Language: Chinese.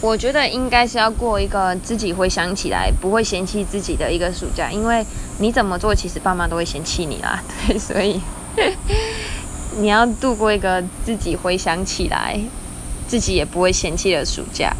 我觉得应该是要过一个自己回想起来不会嫌弃自己的一个暑假因为你怎么做其实爸妈都会嫌弃你啦。对所以你要度过一个自己回想起来自己也不会嫌弃的暑假。